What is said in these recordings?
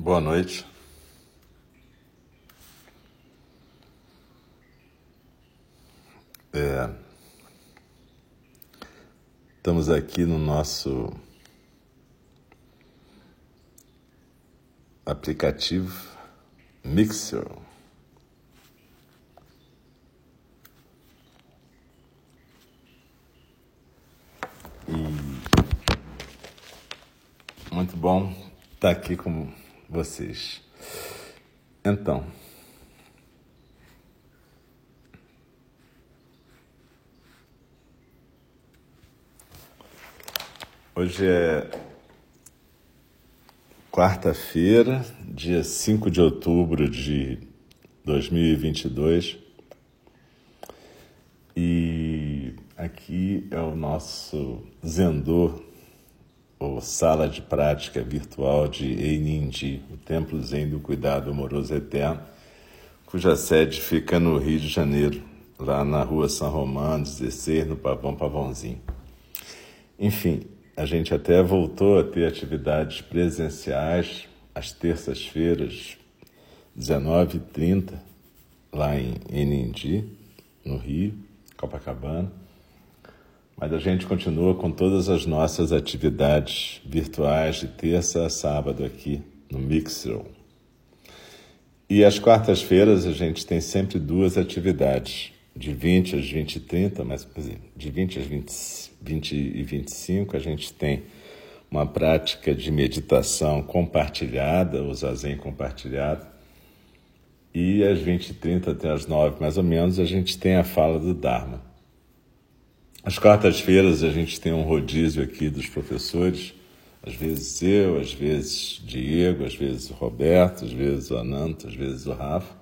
Boa noite. É, estamos aqui no nosso aplicativo Mixer. E muito bom estar aqui com vocês. Então, hoje é quarta-feira, dia 5 de outubro de 2022. E aqui é o nosso Zendô ou Sala de Prática Virtual de Einindi, o Templo Zen do Cuidado Amoroso Eterno, cuja sede fica no Rio de Janeiro, lá na rua São Romão, 16, no Pavão Pavãozinho. Enfim, a gente até voltou a ter atividades presenciais às terças-feiras, 19h30, lá em Enindi, no Rio, Copacabana. Mas a gente continua com todas as nossas atividades virtuais de terça a sábado aqui no Mixer. E às quartas-feiras a gente tem sempre duas atividades, de 20 às 20 e 30, mas de 20 às 20, 20 e 25 a gente tem uma prática de meditação compartilhada, o zazen compartilhado. E às 20 e 30 até às 9, mais ou menos, a gente tem a fala do Dharma. Às quartas-feiras a gente tem um rodízio aqui dos professores, às vezes eu, às vezes Diego, às vezes o Roberto, às vezes o Ananto, às vezes o Rafa.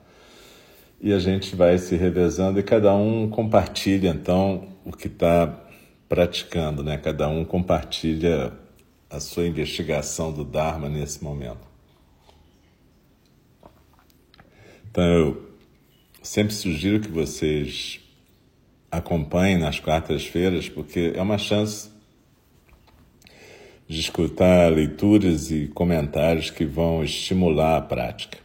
E a gente vai se revezando e cada um compartilha então o que está praticando, né? Cada um compartilha a sua investigação do Dharma nesse momento. Então eu sempre sugiro que vocês acompanhe nas quartas-feiras, porque é uma chance de escutar leituras e comentários que vão estimular a prática.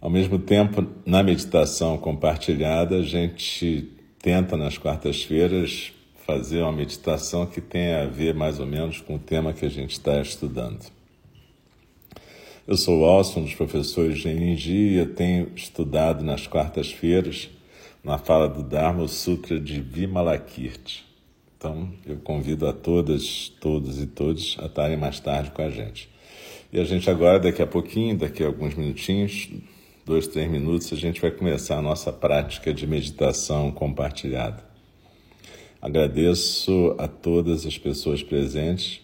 Ao mesmo tempo, na meditação compartilhada, a gente tenta nas quartas-feiras fazer uma meditação que tenha a ver mais ou menos com o tema que a gente está estudando. Eu sou o Alson, um dos professores de eu tenho estudado nas quartas-feiras na fala do Dharma, o Sutra de Vimalakirti. Então, eu convido a todas, todos e todos a estarem mais tarde com a gente. E a gente agora, daqui a pouquinho, daqui a alguns minutinhos, dois, três minutos, a gente vai começar a nossa prática de meditação compartilhada. Agradeço a todas as pessoas presentes,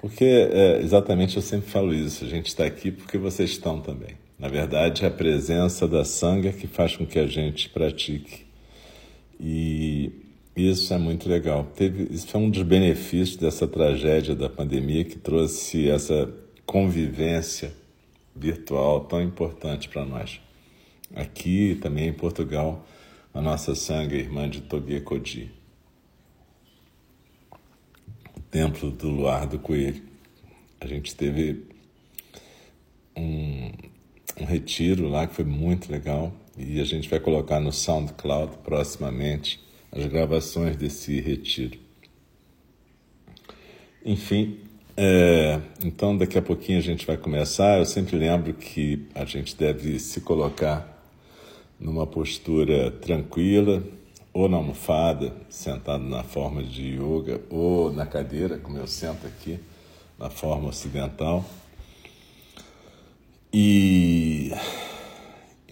porque é, exatamente eu sempre falo isso, a gente está aqui porque vocês estão também. Na verdade, é a presença da sanga que faz com que a gente pratique. E isso é muito legal. Teve, isso foi um dos benefícios dessa tragédia da pandemia que trouxe essa convivência virtual tão importante para nós. Aqui também em Portugal, a nossa sanga irmã de Toguê Codi. O templo do Luar do Coelho. A gente teve um, um retiro lá que foi muito legal e a gente vai colocar no SoundCloud proximamente as gravações desse retiro. Enfim, é, então daqui a pouquinho a gente vai começar. Eu sempre lembro que a gente deve se colocar numa postura tranquila, ou na almofada, sentado na forma de yoga, ou na cadeira, como eu sento aqui, na forma ocidental. E,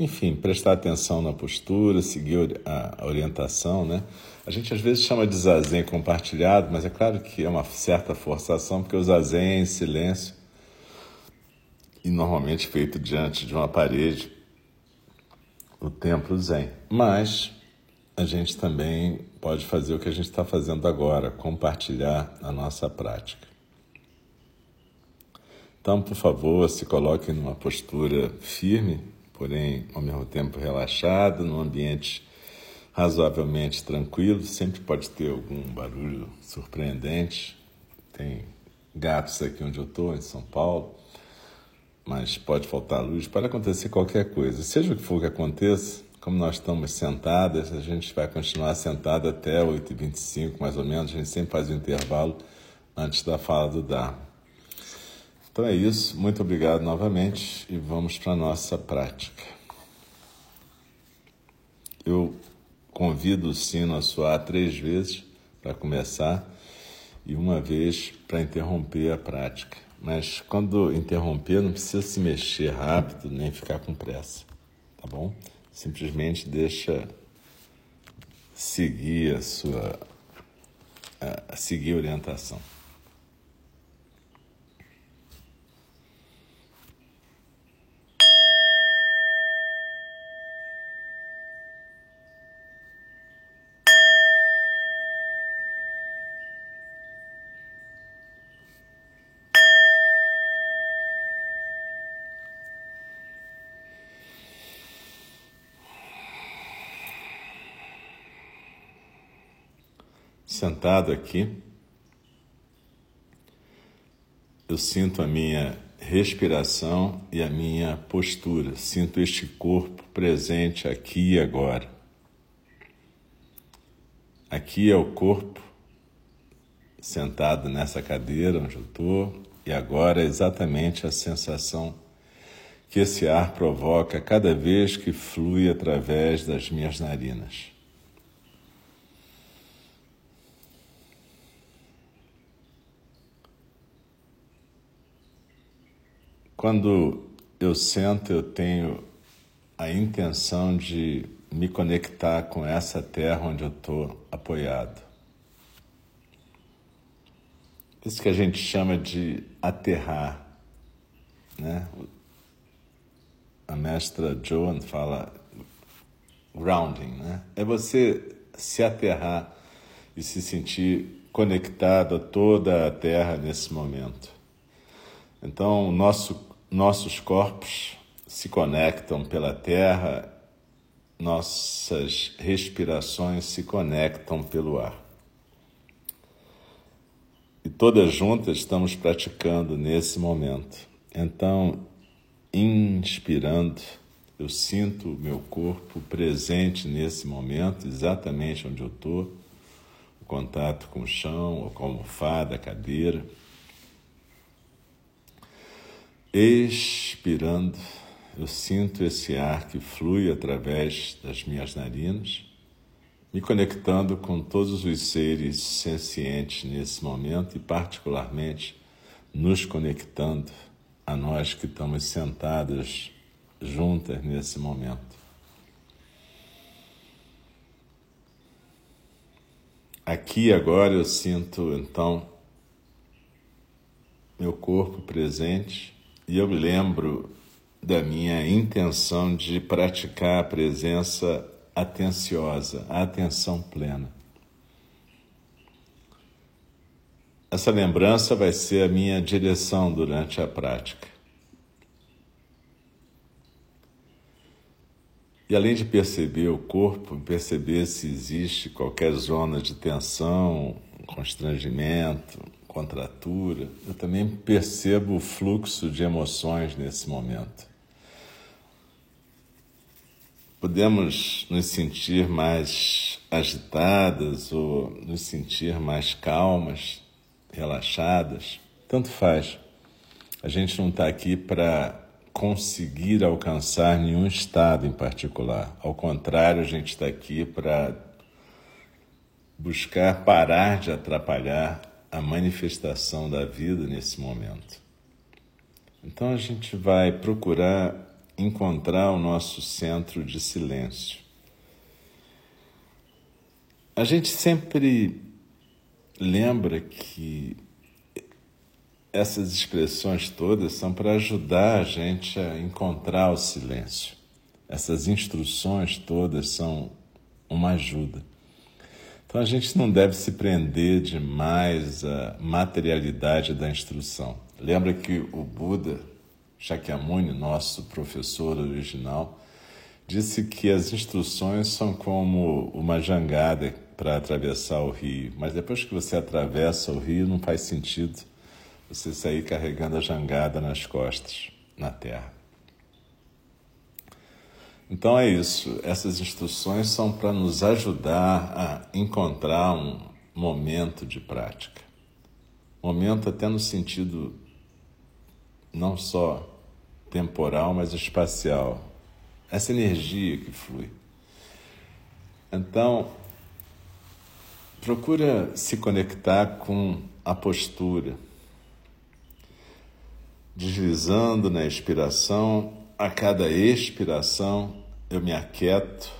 enfim, prestar atenção na postura, seguir a orientação, né? A gente às vezes chama de zazen compartilhado, mas é claro que é uma certa forçação, porque o zazen é em silêncio e normalmente feito diante de uma parede, o templo zen. Mas a gente também pode fazer o que a gente está fazendo agora, compartilhar a nossa prática. Então, por favor, se coloque numa postura firme, porém ao mesmo tempo relaxada, num ambiente razoavelmente tranquilo. Sempre pode ter algum barulho surpreendente. Tem gatos aqui onde eu estou, em São Paulo. mas pode faltar luz, pode acontecer qualquer coisa. Seja o que for que aconteça, como nós estamos sentadas, a gente vai continuar sentado até 8h25, mais ou menos. A gente sempre faz o um intervalo antes da fala do Dharma. Então é isso. Muito obrigado novamente e vamos para a nossa prática. Eu convido o sino a soar três vezes para começar e uma vez para interromper a prática. Mas quando interromper, não precisa se mexer rápido nem ficar com pressa, tá bom? Simplesmente deixa seguir a sua a seguir a orientação. Sentado aqui, eu sinto a minha respiração e a minha postura, sinto este corpo presente aqui e agora. Aqui é o corpo sentado nessa cadeira onde eu estou, e agora é exatamente a sensação que esse ar provoca cada vez que flui através das minhas narinas. Quando eu sento, eu tenho a intenção de me conectar com essa terra onde eu estou apoiado. Isso que a gente chama de aterrar, né? A mestra Joan fala grounding, né? É você se aterrar e se sentir conectado a toda a terra nesse momento. Então, nosso nossos corpos se conectam pela terra, nossas respirações se conectam pelo ar. E todas juntas estamos praticando nesse momento. Então, inspirando, eu sinto o meu corpo presente nesse momento, exatamente onde eu estou, o contato com o chão, ou com a almofada, a cadeira. Expirando, eu sinto esse ar que flui através das minhas narinas, me conectando com todos os seres sencientes nesse momento e, particularmente, nos conectando a nós que estamos sentadas juntas nesse momento. Aqui agora eu sinto então meu corpo presente e eu lembro da minha intenção de praticar a presença atenciosa, a atenção plena. Essa lembrança vai ser a minha direção durante a prática. E além de perceber o corpo, perceber se existe qualquer zona de tensão, constrangimento, contratura, eu também percebo o fluxo de emoções nesse momento. Podemos nos sentir mais agitadas ou nos sentir mais calmas, relaxadas, tanto faz. A gente não está aqui para conseguir alcançar nenhum estado em particular. Ao contrário, a gente está aqui para buscar parar de atrapalhar a manifestação da vida nesse momento. Então a gente vai procurar encontrar o nosso centro de silêncio. A gente sempre lembra que essas expressões todas são para ajudar a gente a encontrar o silêncio. Essas instruções todas são uma ajuda. Então a gente não deve se prender demais à materialidade da instrução. Lembra que o Buda Shakyamuni, nosso professor original, disse que as instruções são como uma jangada para atravessar o rio, mas depois que você atravessa o rio não faz sentido você sair carregando a jangada nas costas. na Terra. Então é isso. Essas instruções são para nos ajudar a encontrar um momento de prática. Momento até no sentido não só temporal, mas espacial. Essa energia que flui. Então, procura se conectar com a postura, deslizando na expiração a cada expiração eu me aquieto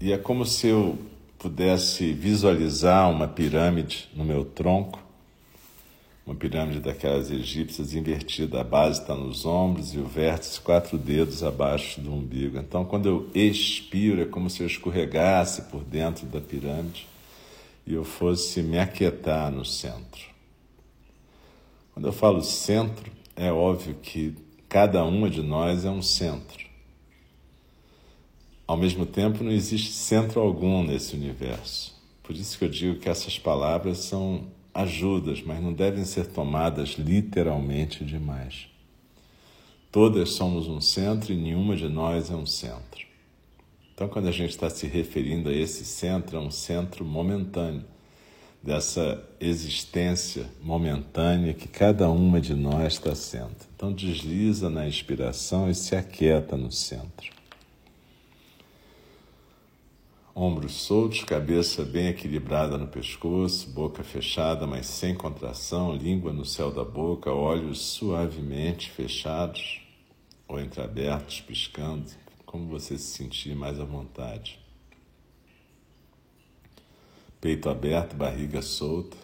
e é como se eu pudesse visualizar uma pirâmide no meu tronco, uma pirâmide daquelas egípcias invertida, a base está nos ombros e o vértice quatro dedos abaixo do umbigo. Então, quando eu expiro, é como se eu escorregasse por dentro da pirâmide e eu fosse me aquietar no centro. Quando eu falo centro, é óbvio que Cada uma de nós é um centro. Ao mesmo tempo, não existe centro algum nesse universo. Por isso que eu digo que essas palavras são ajudas, mas não devem ser tomadas literalmente demais. Todas somos um centro e nenhuma de nós é um centro. Então, quando a gente está se referindo a esse centro, é um centro momentâneo dessa existência momentânea que cada uma de nós está sendo. Então desliza na inspiração e se aquieta no centro. Ombros soltos, cabeça bem equilibrada no pescoço, boca fechada, mas sem contração, língua no céu da boca, olhos suavemente fechados ou entreabertos, piscando, como você se sentir mais à vontade peito aberto, barriga solta.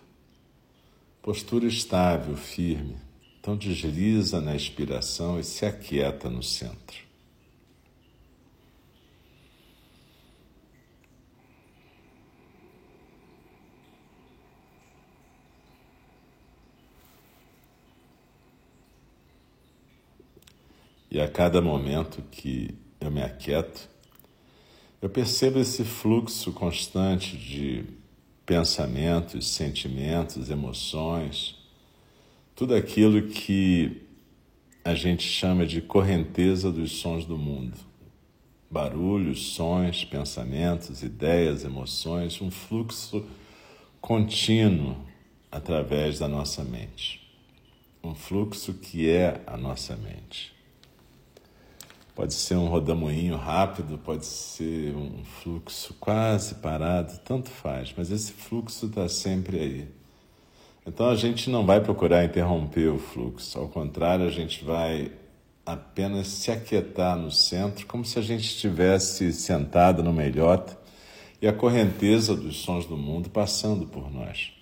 Postura estável, firme. Então desliza na expiração e se aquieta no centro. E a cada momento que eu me aquieto, eu percebo esse fluxo constante de pensamentos, sentimentos, emoções, tudo aquilo que a gente chama de correnteza dos sons do mundo. Barulhos, sons, pensamentos, ideias, emoções, um fluxo contínuo através da nossa mente. Um fluxo que é a nossa mente. Pode ser um rodamuinho rápido, pode ser um fluxo quase parado, tanto faz, mas esse fluxo está sempre aí. Então a gente não vai procurar interromper o fluxo, ao contrário, a gente vai apenas se aquietar no centro, como se a gente estivesse sentado numa ilhota e a correnteza dos sons do mundo passando por nós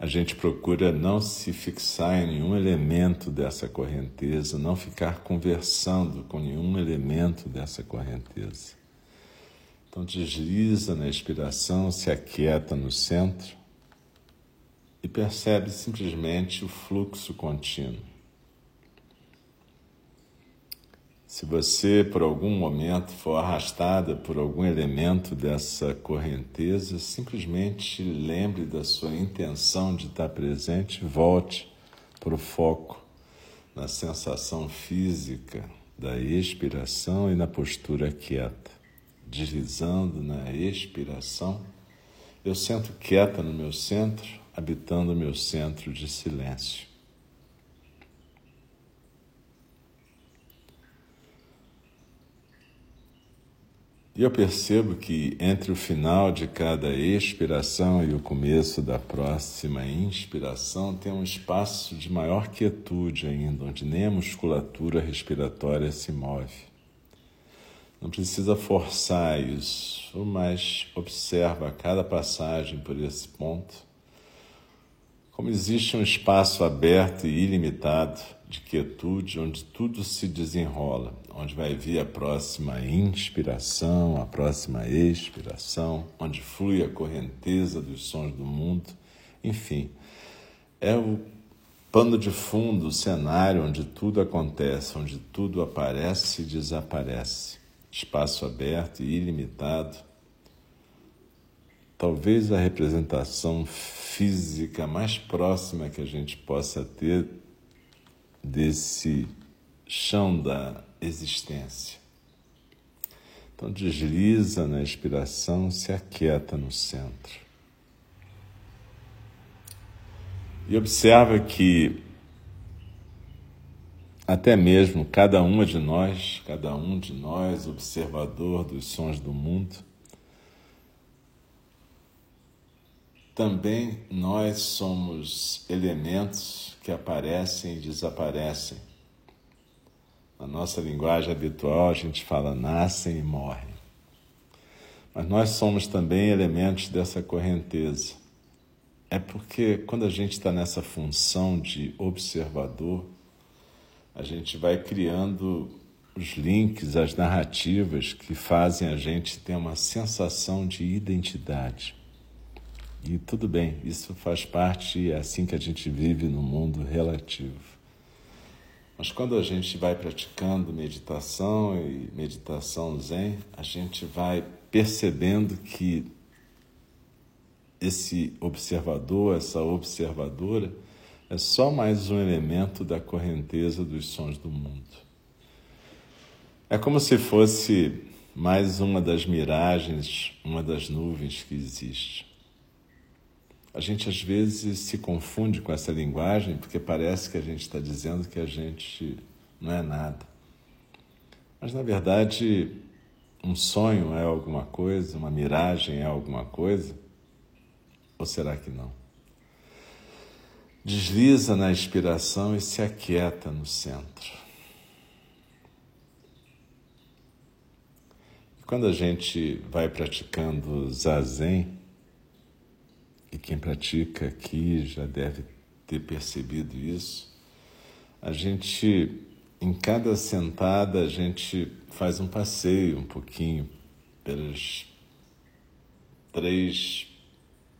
a gente procura não se fixar em nenhum elemento dessa correnteza, não ficar conversando com nenhum elemento dessa correnteza. Então desliza na expiração, se aquieta no centro e percebe simplesmente o fluxo contínuo. Se você, por algum momento, for arrastada por algum elemento dessa correnteza, simplesmente lembre da sua intenção de estar presente, volte para o foco na sensação física da expiração e na postura quieta. Deslizando na expiração, eu sento quieta no meu centro, habitando o meu centro de silêncio. E eu percebo que entre o final de cada expiração e o começo da próxima inspiração tem um espaço de maior quietude ainda, onde nem a musculatura respiratória se move. Não precisa forçar isso, mas observa cada passagem por esse ponto como existe um espaço aberto e ilimitado de quietude onde tudo se desenrola, onde vai vir a próxima inspiração, a próxima expiração, onde flui a correnteza dos sons do mundo, enfim, é o pano de fundo, o cenário onde tudo acontece, onde tudo aparece e desaparece. Espaço aberto e ilimitado. Talvez a representação física mais próxima que a gente possa ter desse chão da existência. Então desliza na expiração, se aquieta no centro. E observa que até mesmo cada uma de nós, cada um de nós, observador dos sons do mundo, também nós somos elementos que aparecem e desaparecem na nossa linguagem habitual, a gente fala nascem e morrem. Mas nós somos também elementos dessa correnteza. É porque quando a gente está nessa função de observador, a gente vai criando os links, as narrativas que fazem a gente ter uma sensação de identidade. E tudo bem, isso faz parte, é assim que a gente vive no mundo relativo. Mas quando a gente vai praticando meditação e meditação zen, a gente vai percebendo que esse observador, essa observadora, é só mais um elemento da correnteza dos sons do mundo. É como se fosse mais uma das miragens, uma das nuvens que existe. A gente às vezes se confunde com essa linguagem porque parece que a gente está dizendo que a gente não é nada. Mas na verdade, um sonho é alguma coisa, uma miragem é alguma coisa? Ou será que não? Desliza na inspiração e se aquieta no centro. E quando a gente vai praticando zazen, e quem pratica aqui já deve ter percebido isso. A gente, em cada sentada, a gente faz um passeio um pouquinho pelos três,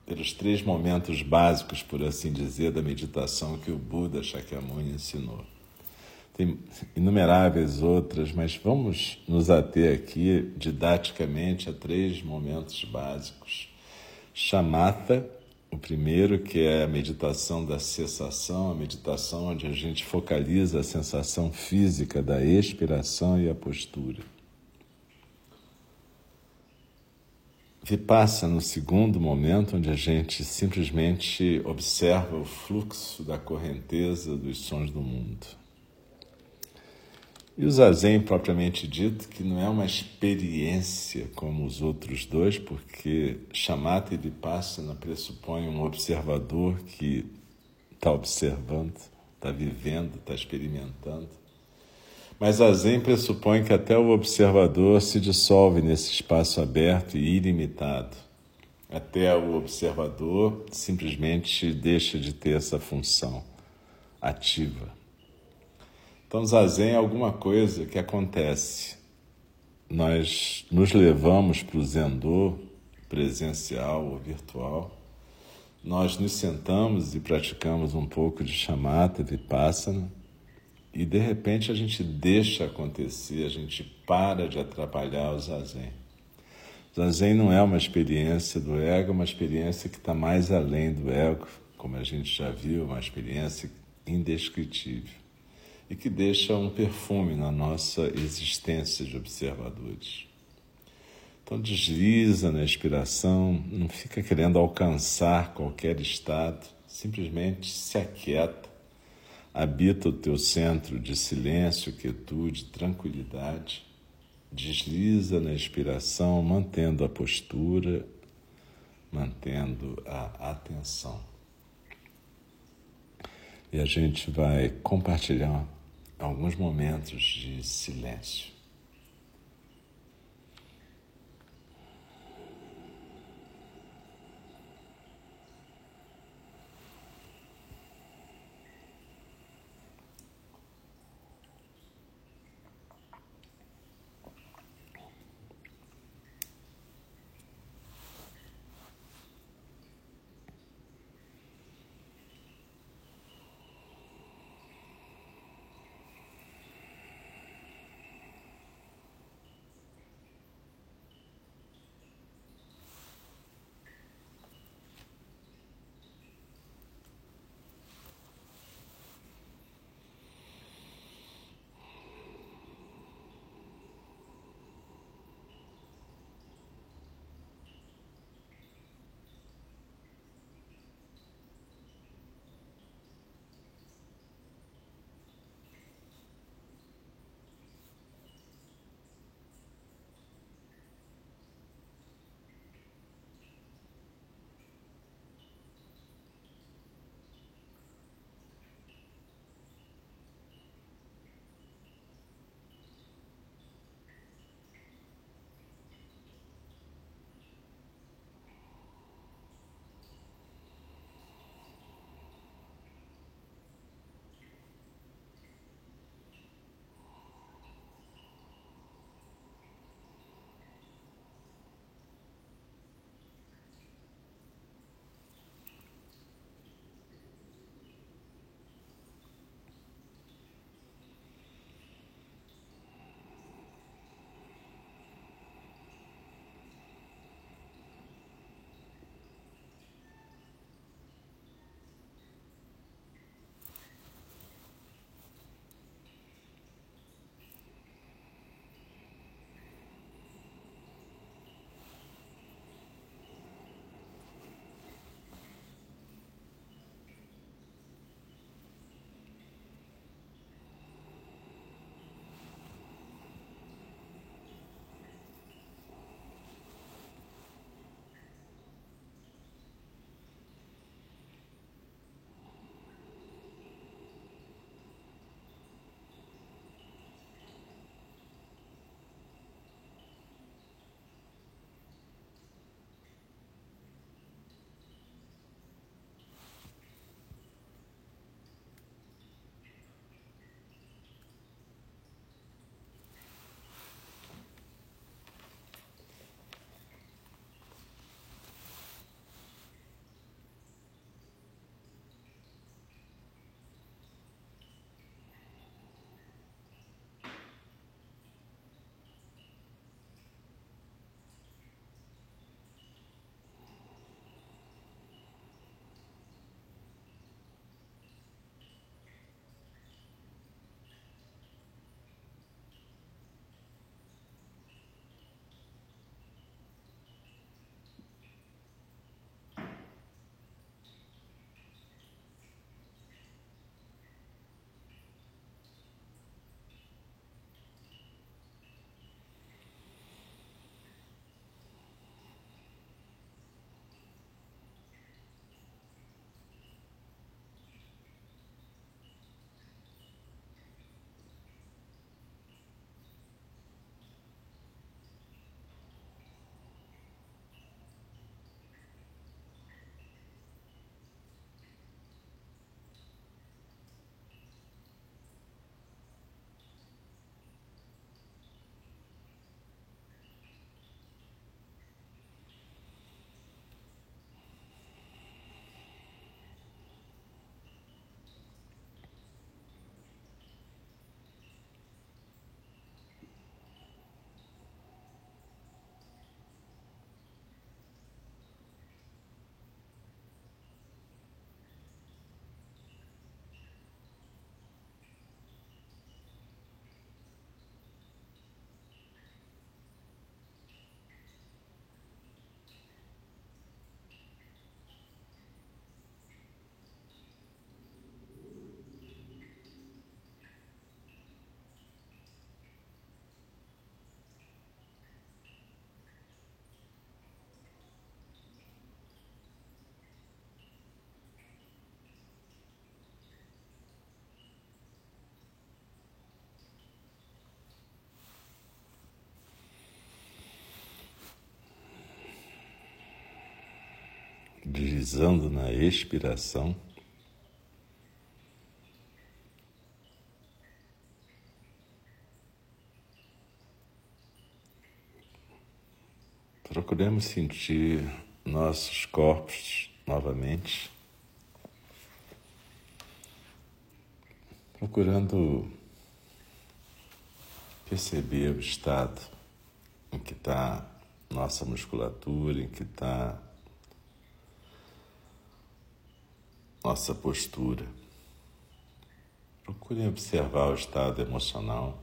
pelos três momentos básicos, por assim dizer, da meditação que o Buda Shakyamuni ensinou. Tem inumeráveis outras, mas vamos nos ater aqui didaticamente a três momentos básicos. Shamatha, o primeiro, que é a meditação da cessação, a meditação onde a gente focaliza a sensação física da expiração e a postura. Vipassa no segundo momento, onde a gente simplesmente observa o fluxo da correnteza dos sons do mundo. E o zazen, propriamente dito, que não é uma experiência como os outros dois, porque chamata e vipassana pressupõe um observador que está observando, está vivendo, está experimentando. Mas a Zen pressupõe que até o observador se dissolve nesse espaço aberto e ilimitado. Até o observador simplesmente deixa de ter essa função ativa. Então, zazen é alguma coisa que acontece. Nós nos levamos para o zendô presencial ou virtual. Nós nos sentamos e praticamos um pouco de chamata, vipassana, e de repente a gente deixa acontecer, a gente para de atrapalhar o zazen. Zazen não é uma experiência do ego, é uma experiência que está mais além do ego, como a gente já viu, uma experiência indescritível e que deixa um perfume na nossa existência de observadores. Então desliza na inspiração, não fica querendo alcançar qualquer estado, simplesmente se aquieta, habita o teu centro de silêncio, quietude, tranquilidade, desliza na inspiração, mantendo a postura, mantendo a atenção. E a gente vai compartilhar alguns momentos de silêncio. Deslizando na expiração. Procuremos sentir nossos corpos novamente, procurando perceber o estado em que está nossa musculatura, em que está nossa postura. Procure observar o estado emocional.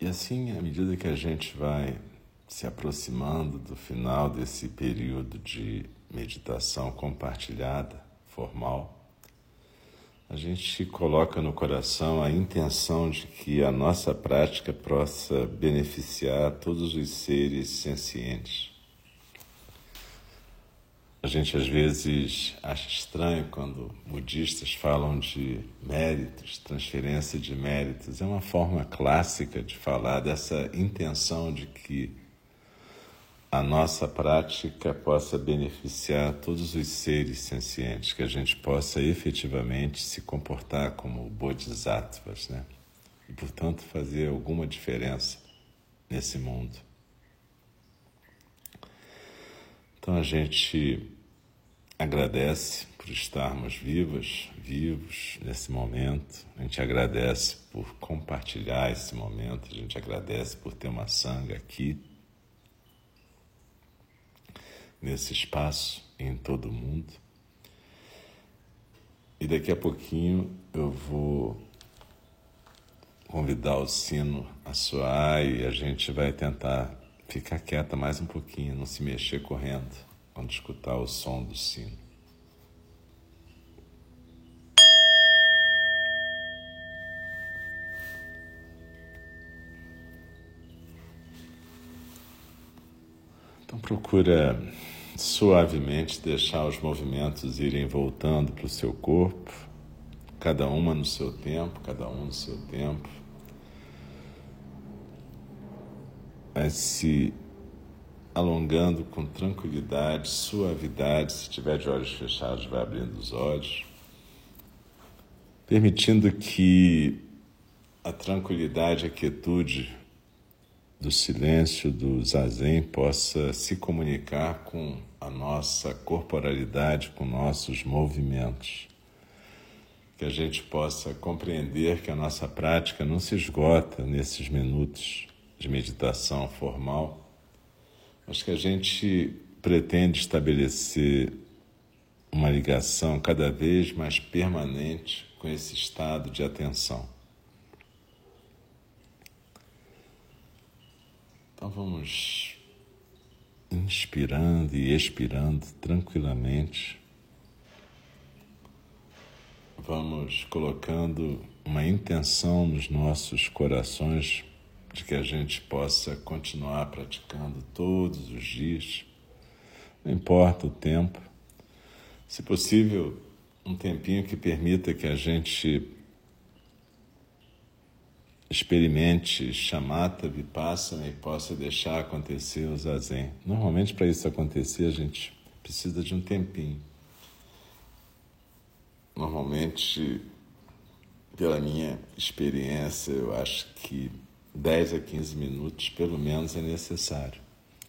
E assim, à medida que a gente vai se aproximando do final desse período de meditação compartilhada, formal, a gente coloca no coração a intenção de que a nossa prática possa beneficiar todos os seres sencientes. A gente às vezes acha estranho quando budistas falam de méritos, transferência de méritos. É uma forma clássica de falar dessa intenção de que a nossa prática possa beneficiar todos os seres sencientes, que a gente possa efetivamente se comportar como bodhisattvas, né? E, portanto, fazer alguma diferença nesse mundo. Então a gente agradece por estarmos vivas, vivos nesse momento. A gente agradece por compartilhar esse momento, a gente agradece por ter uma sanga aqui nesse espaço em todo o mundo. E daqui a pouquinho eu vou convidar o sino a soar e a gente vai tentar ficar quieta mais um pouquinho, não se mexer correndo quando escutar o som do sino. Então procura suavemente deixar os movimentos irem voltando para o seu corpo, cada uma no seu tempo, cada um no seu tempo. Vai se alongando com tranquilidade, suavidade. Se tiver de olhos fechados, vai abrindo os olhos, permitindo que a tranquilidade, a quietude do silêncio, do zazen, possa se comunicar com a nossa corporalidade, com nossos movimentos. Que a gente possa compreender que a nossa prática não se esgota nesses minutos de meditação formal, mas que a gente pretende estabelecer uma ligação cada vez mais permanente com esse estado de atenção. Então vamos inspirando e expirando tranquilamente. Vamos colocando uma intenção nos nossos corações de que a gente possa continuar praticando todos os dias, não importa o tempo, se possível, um tempinho que permita que a gente experimente chamata vipassana e possa deixar acontecer o zazen. Normalmente, para isso acontecer, a gente precisa de um tempinho. Normalmente, pela minha experiência, eu acho que 10 a 15 minutos, pelo menos, é necessário.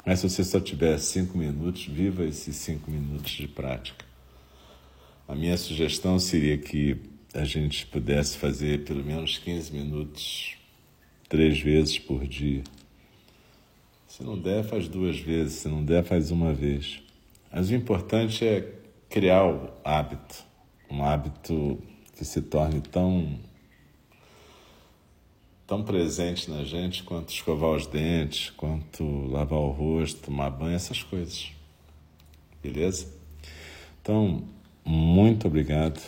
Mas se você só tiver 5 minutos, viva esses 5 minutos de prática. A minha sugestão seria que a gente pudesse fazer pelo menos 15 minutos três vezes por dia. Se não der, faz duas vezes. Se não der, faz uma vez. Mas o importante é criar o hábito, um hábito que se torne tão tão presente na gente quanto escovar os dentes, quanto lavar o rosto, tomar banho, essas coisas. Beleza? Então, muito obrigado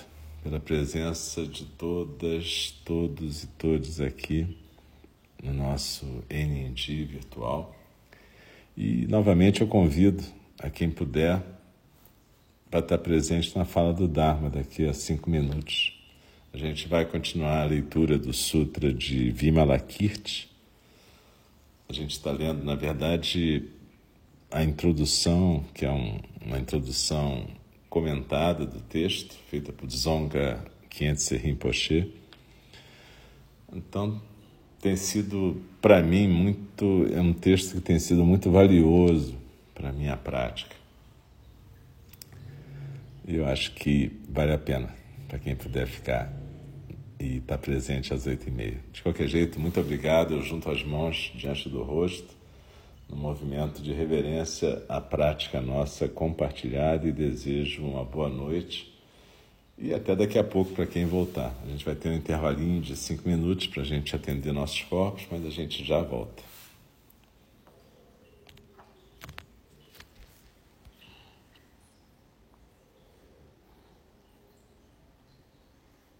pela presença de todas, todos e todos aqui no nosso NND virtual. E novamente eu convido a quem puder para estar presente na fala do Dharma daqui a cinco minutos. A gente vai continuar a leitura do Sutra de Vimalakirti. A gente está lendo, na verdade, a introdução, que é um, uma introdução comentada do texto, feita por Dzonga Khyentse Rinpoche. Então, tem sido, para mim, muito. É um texto que tem sido muito valioso para a minha prática. E eu acho que vale a pena para quem puder ficar e estar tá presente às oito e meia. De qualquer jeito, muito obrigado. Eu junto as mãos diante do rosto, no movimento de reverência à prática nossa compartilhada e desejo uma boa noite e até daqui a pouco para quem voltar. A gente vai ter um intervalinho de cinco minutos para a gente atender nossos corpos, mas a gente já volta.